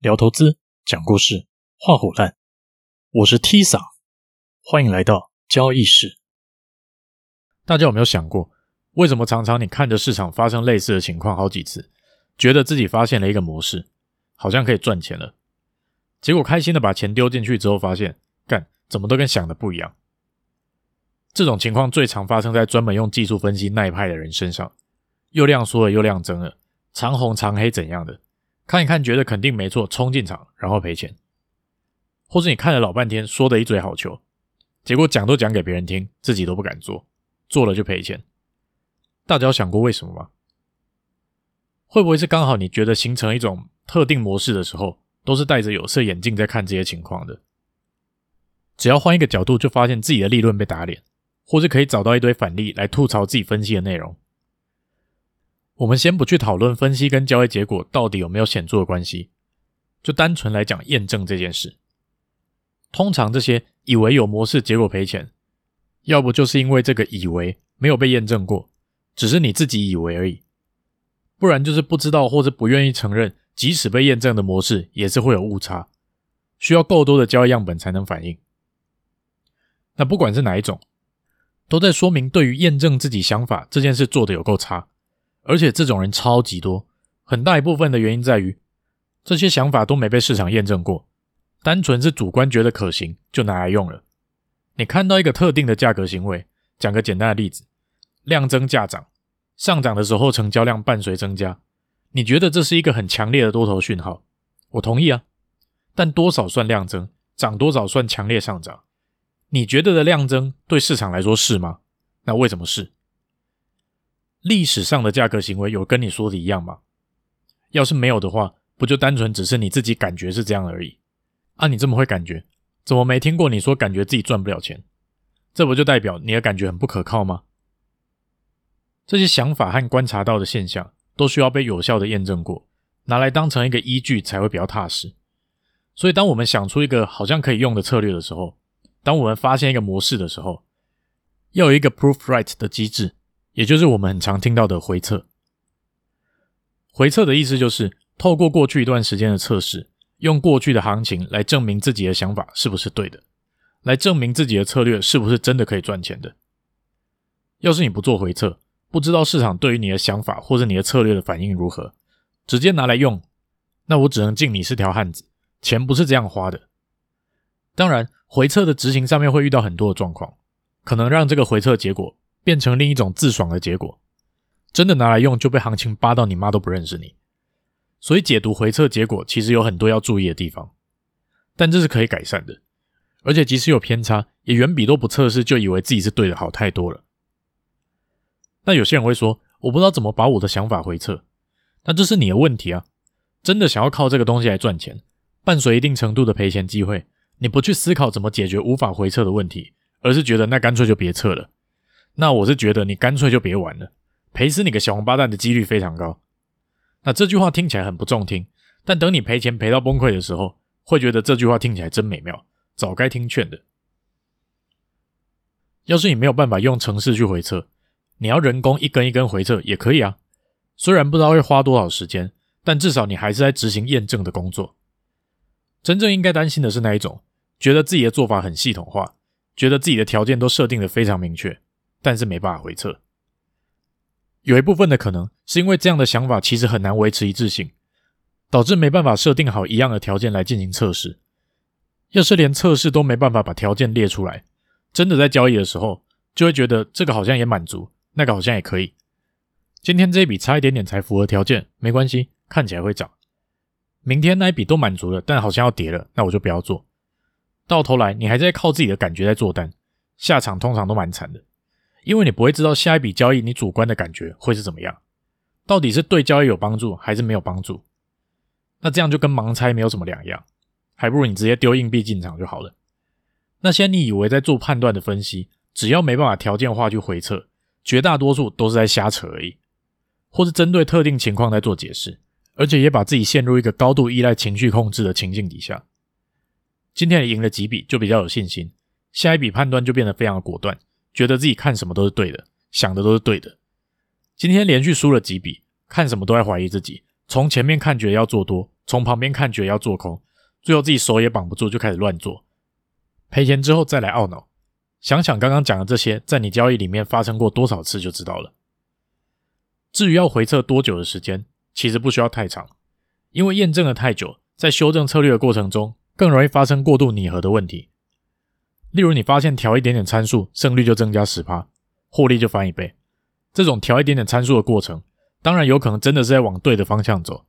聊投资，讲故事，画虎烂。我是 T 桑，欢迎来到交易室。大家有没有想过，为什么常常你看着市场发生类似的情况好几次，觉得自己发现了一个模式，好像可以赚钱了，结果开心的把钱丢进去之后，发现干怎么都跟想的不一样。这种情况最常发生在专门用技术分析那一派的人身上，又量缩了又量增了，长红长黑怎样的，看一看觉得肯定没错，冲进场然后赔钱，或是你看了老半天说的一嘴好球，结果讲都讲给别人听，自己都不敢做，做了就赔钱。大家有想过为什么吗？会不会是刚好你觉得形成一种特定模式的时候，都是戴着有色眼镜在看这些情况的？只要换一个角度，就发现自己的利润被打脸。或是可以找到一堆反例来吐槽自己分析的内容。我们先不去讨论分析跟交易结果到底有没有显著的关系，就单纯来讲验证这件事。通常这些以为有模式结果赔钱，要不就是因为这个以为没有被验证过，只是你自己以为而已；不然就是不知道或者不愿意承认，即使被验证的模式也是会有误差，需要够多的交易样本才能反映。那不管是哪一种。都在说明，对于验证自己想法这件事做的有够差，而且这种人超级多。很大一部分的原因在于，这些想法都没被市场验证过，单纯是主观觉得可行就拿来用了。你看到一个特定的价格行为，讲个简单的例子：量增价涨，上涨的时候成交量伴随增加，你觉得这是一个很强烈的多头讯号？我同意啊，但多少算量增？涨多少算强烈上涨？你觉得的量增对市场来说是吗？那为什么是？历史上的价格行为有跟你说的一样吗？要是没有的话，不就单纯只是你自己感觉是这样而已？啊，你这么会感觉，怎么没听过你说感觉自己赚不了钱？这不就代表你的感觉很不可靠吗？这些想法和观察到的现象都需要被有效的验证过，拿来当成一个依据才会比较踏实。所以，当我们想出一个好像可以用的策略的时候，当我们发现一个模式的时候，要有一个 proof right 的机制，也就是我们很常听到的回测。回测的意思就是透过过去一段时间的测试，用过去的行情来证明自己的想法是不是对的，来证明自己的策略是不是真的可以赚钱的。要是你不做回测，不知道市场对于你的想法或者你的策略的反应如何，直接拿来用，那我只能敬你是条汉子，钱不是这样花的。当然。回测的执行上面会遇到很多的状况，可能让这个回测结果变成另一种自爽的结果。真的拿来用就被行情扒到你妈都不认识你。所以解读回测结果其实有很多要注意的地方，但这是可以改善的。而且即使有偏差，也远比都不测试就以为自己是对的好太多了。那有些人会说，我不知道怎么把我的想法回测，那这是你的问题啊！真的想要靠这个东西来赚钱，伴随一定程度的赔钱机会。你不去思考怎么解决无法回测的问题，而是觉得那干脆就别测了。那我是觉得你干脆就别玩了，赔死你个小王八蛋的几率非常高。那这句话听起来很不中听，但等你赔钱赔到崩溃的时候，会觉得这句话听起来真美妙，早该听劝的。要是你没有办法用程式去回测，你要人工一根一根回测也可以啊。虽然不知道会花多少时间，但至少你还是在执行验证的工作。真正应该担心的是那一种。觉得自己的做法很系统化，觉得自己的条件都设定的非常明确，但是没办法回撤。有一部分的可能是因为这样的想法其实很难维持一致性，导致没办法设定好一样的条件来进行测试。要是连测试都没办法把条件列出来，真的在交易的时候，就会觉得这个好像也满足，那个好像也可以。今天这一笔差一点点才符合条件，没关系，看起来会涨。明天那一笔都满足了，但好像要跌了，那我就不要做。到头来，你还在靠自己的感觉在做单，下场通常都蛮惨的，因为你不会知道下一笔交易你主观的感觉会是怎么样，到底是对交易有帮助还是没有帮助？那这样就跟盲猜没有什么两样，还不如你直接丢硬币进场就好了。那些你以为在做判断的分析，只要没办法条件化去回测，绝大多数都是在瞎扯而已，或是针对特定情况在做解释，而且也把自己陷入一个高度依赖情绪控制的情境底下。今天赢了几笔就比较有信心，下一笔判断就变得非常的果断，觉得自己看什么都是对的，想的都是对的。今天连续输了几笔，看什么都在怀疑自己，从前面看觉得要做多，从旁边看觉得要做空，最后自己手也绑不住，就开始乱做，赔钱之后再来懊恼。想想刚刚讲的这些，在你交易里面发生过多少次就知道了。至于要回测多久的时间，其实不需要太长，因为验证了太久，在修正策略的过程中，更容易发生过度拟合的问题。例如，你发现调一点点参数，胜率就增加十趴，获利就翻一倍。这种调一点点参数的过程，当然有可能真的是在往对的方向走，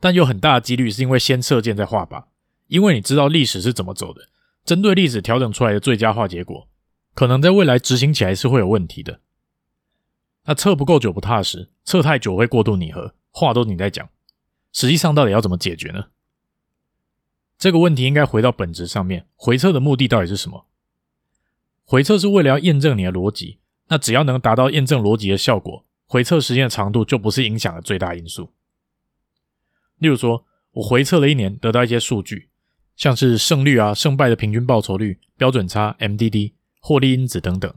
但有很大的几率是因为先射箭再画靶，因为你知道历史是怎么走的，针对历史调整出来的最佳化结果，可能在未来执行起来是会有问题的。那测不够久不踏实，测太久会过度拟合，话都你在讲，实际上到底要怎么解决呢？这个问题应该回到本质上面，回测的目的到底是什么？回测是为了要验证你的逻辑，那只要能达到验证逻辑的效果，回测时间的长度就不是影响的最大因素。例如说，我回测了一年，得到一些数据，像是胜率啊、胜败的平均报酬率、标准差、MDD、获利因子等等。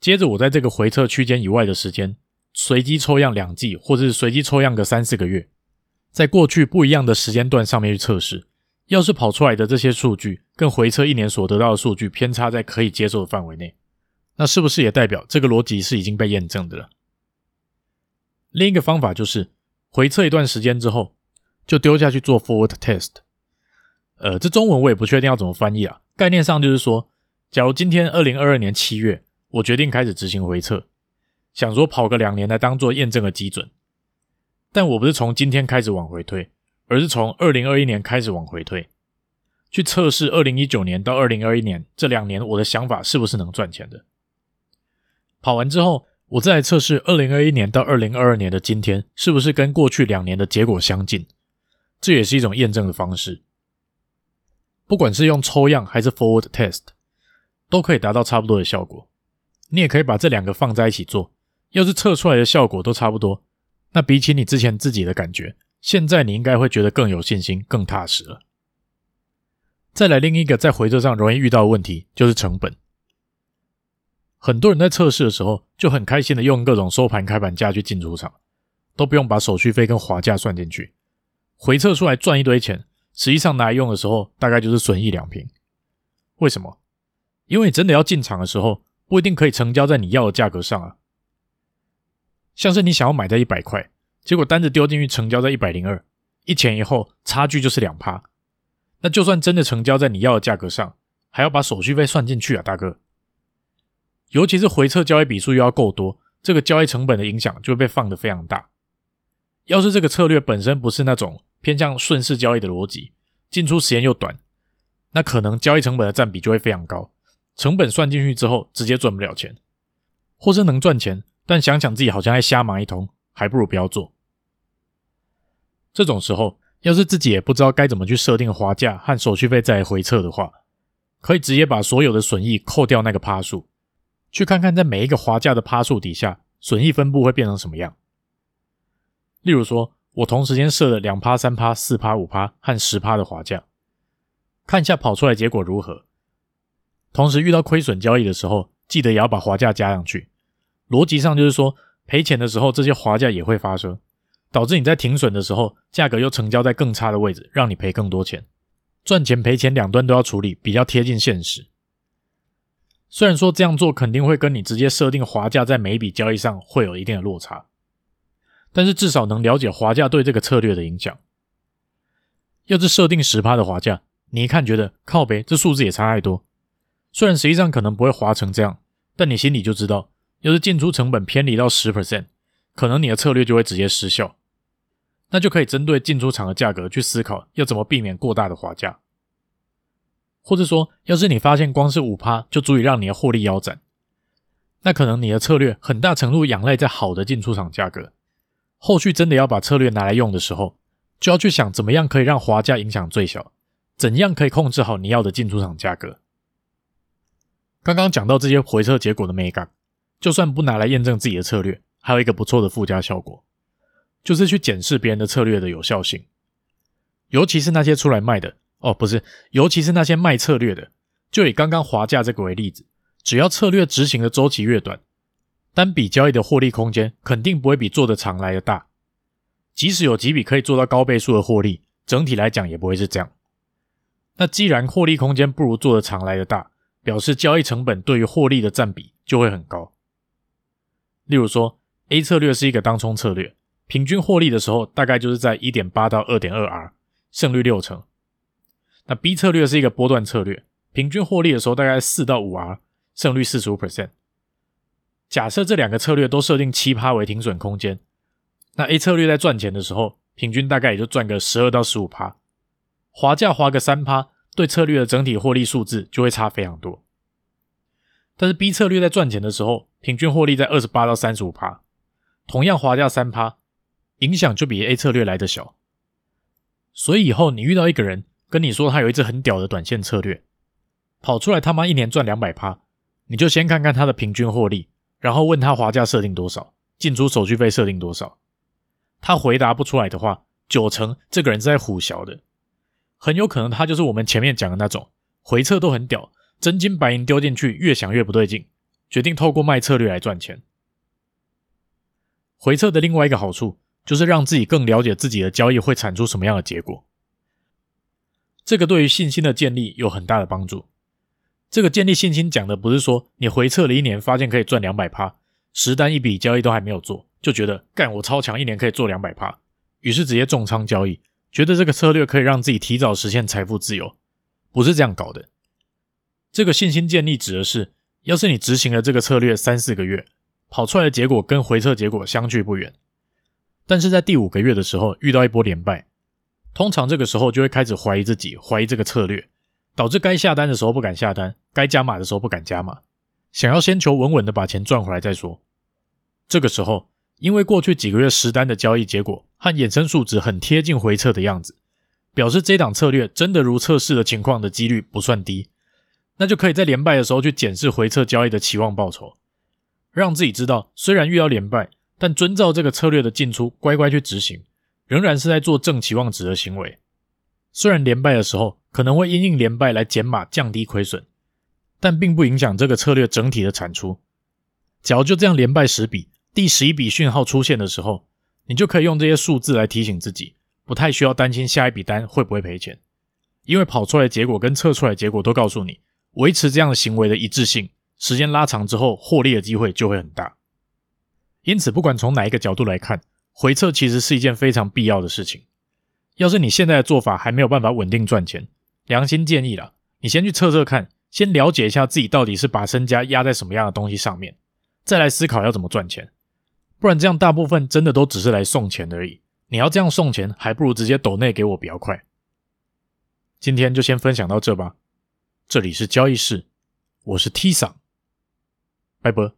接着，我在这个回测区间以外的时间，随机抽样两季，或者是随机抽样个三四个月，在过去不一样的时间段上面去测试。要是跑出来的这些数据跟回测一年所得到的数据偏差在可以接受的范围内，那是不是也代表这个逻辑是已经被验证的了？另一个方法就是回测一段时间之后，就丢下去做 forward test。呃，这中文我也不确定要怎么翻译啊。概念上就是说，假如今天二零二二年七月，我决定开始执行回测，想说跑个两年来当做验证的基准，但我不是从今天开始往回推。而是从二零二一年开始往回推，去测试二零一九年到二零二一年这两年我的想法是不是能赚钱的。跑完之后，我再来测试二零二一年到二零二二年的今天是不是跟过去两年的结果相近，这也是一种验证的方式。不管是用抽样还是 forward test，都可以达到差不多的效果。你也可以把这两个放在一起做，要是测出来的效果都差不多，那比起你之前自己的感觉。现在你应该会觉得更有信心、更踏实了。再来另一个在回测上容易遇到的问题就是成本。很多人在测试的时候就很开心的用各种收盘、开盘价去进出场，都不用把手续费跟滑价算进去，回测出来赚一堆钱，实际上拿来用的时候大概就是损益两平。为什么？因为你真的要进场的时候，不一定可以成交在你要的价格上啊。像是你想要买在一百块。结果单子丢进去，成交在一百零二，一前一后差距就是两趴。那就算真的成交在你要的价格上，还要把手续费算进去啊，大哥。尤其是回撤交易笔数又要够多，这个交易成本的影响就会被放得非常大。要是这个策略本身不是那种偏向顺势交易的逻辑，进出时间又短，那可能交易成本的占比就会非常高。成本算进去之后，直接赚不了钱，或是能赚钱，但想想自己好像在瞎忙一通，还不如不要做。这种时候，要是自己也不知道该怎么去设定滑价和手续费再回测的话，可以直接把所有的损益扣掉那个趴数，去看看在每一个滑价的趴数底下，损益分布会变成什么样。例如说，我同时间设了两趴、三趴、四趴、五趴和十趴的滑价，看一下跑出来结果如何。同时遇到亏损交易的时候，记得也要把滑价加上去。逻辑上就是说，赔钱的时候，这些滑价也会发生。导致你在停损的时候，价格又成交在更差的位置，让你赔更多钱。赚钱赔钱两端都要处理，比较贴近现实。虽然说这样做肯定会跟你直接设定滑价在每一笔交易上会有一定的落差，但是至少能了解滑价对这个策略的影响。要是设定十趴的滑价，你一看觉得靠北，这数字也差太多。虽然实际上可能不会滑成这样，但你心里就知道，要是进出成本偏离到十 percent，可能你的策略就会直接失效。那就可以针对进出场的价格去思考，要怎么避免过大的滑价，或者说，要是你发现光是五趴就足以让你的获利腰斩，那可能你的策略很大程度仰赖在好的进出场价格。后续真的要把策略拿来用的时候，就要去想怎么样可以让滑价影响最小，怎样可以控制好你要的进出场价格。刚刚讲到这些回测结果的美感，就算不拿来验证自己的策略，还有一个不错的附加效果。就是去检视别人的策略的有效性，尤其是那些出来卖的哦，不是，尤其是那些卖策略的。就以刚刚滑价这个为例子，只要策略执行的周期越短，单笔交易的获利空间肯定不会比做的长来的大。即使有几笔可以做到高倍数的获利，整体来讲也不会是这样。那既然获利空间不如做的长来的大，表示交易成本对于获利的占比就会很高。例如说，A 策略是一个当冲策略，平均获利的时候大概就是在一点八到二点二 R，胜率六成。那 B 策略是一个波段策略，平均获利的时候大概四到五 R，胜率四十五 percent。假设这两个策略都设定七趴为停损空间，那 A 策略在赚钱的时候，平均大概也就赚个十二到十五趴。滑价滑个三趴，对策略的整体获利数字就会差非常多。但是 B 策略在赚钱的时候，平均获利在二十八到三十五趴，同样滑价三趴，影响就比 A 策略来得小。所以以后你遇到一个人跟你说他有一支很屌的短线策略，跑出来他妈一年赚两百趴，你就先看看他的平均获利，然后问他滑价设定多少，进出手续费设定多少。他回答不出来的话，九成这个人是在唬小的。很有可能他就是我们前面讲的那种回撤都很屌，真金白银丢进去，越想越不对劲，决定透过卖策略来赚钱。回测的另外一个好处就是让自己更了解自己的交易会产出什么样的结果，这个对于信心的建立有很大的帮助。这个建立信心讲的不是说你回测了一年发现可以赚两百趴，十单一笔交易都还没有做，就觉得干我超强，一年可以做两百趴，于是直接重仓交易。觉得这个策略可以让自己提早实现财富自由，不是这样搞的。这个信心建立指的是，要是你执行了这个策略三四个月，跑出来的结果跟回测结果相距不远，但是在第五个月的时候遇到一波连败，通常这个时候就会开始怀疑自己，怀疑这个策略，导致该下单的时候不敢下单，该加码的时候不敢加码，想要先求稳稳的把钱赚回来再说。这个时候，因为过去几个月实单的交易结果和衍生数值很贴近回测的样子，表示这档策略真的如测试的情况的几率不算低，那就可以在连败的时候去检视回测交易的期望报酬，让自己知道虽然遇到连败，但遵照这个策略的进出乖乖去执行，仍然是在做正期望值的行为。虽然连败的时候可能会因应连败来减码降低亏损，但并不影响这个策略整体的产出。假如就这样连败十笔。第十一笔讯号出现的时候，你就可以用这些数字来提醒自己，不太需要担心下一笔单会不会赔钱，因为跑出来的结果跟测出来结果都告诉你，维持这样的行为的一致性，时间拉长之后获利的机会就会很大。因此，不管从哪一个角度来看，回测其实是一件非常必要的事情。要是你现在的做法还没有办法稳定赚钱，良心建议啦，你先去测测看，先了解一下自己到底是把身家压在什么样的东西上面，再来思考要怎么赚钱。不然这样大部分真的都只是来送钱而已。你要这样送钱，还不如直接抖内给我比较快。今天就先分享到这吧。这里是交易室，我是 T 桑，拜拜。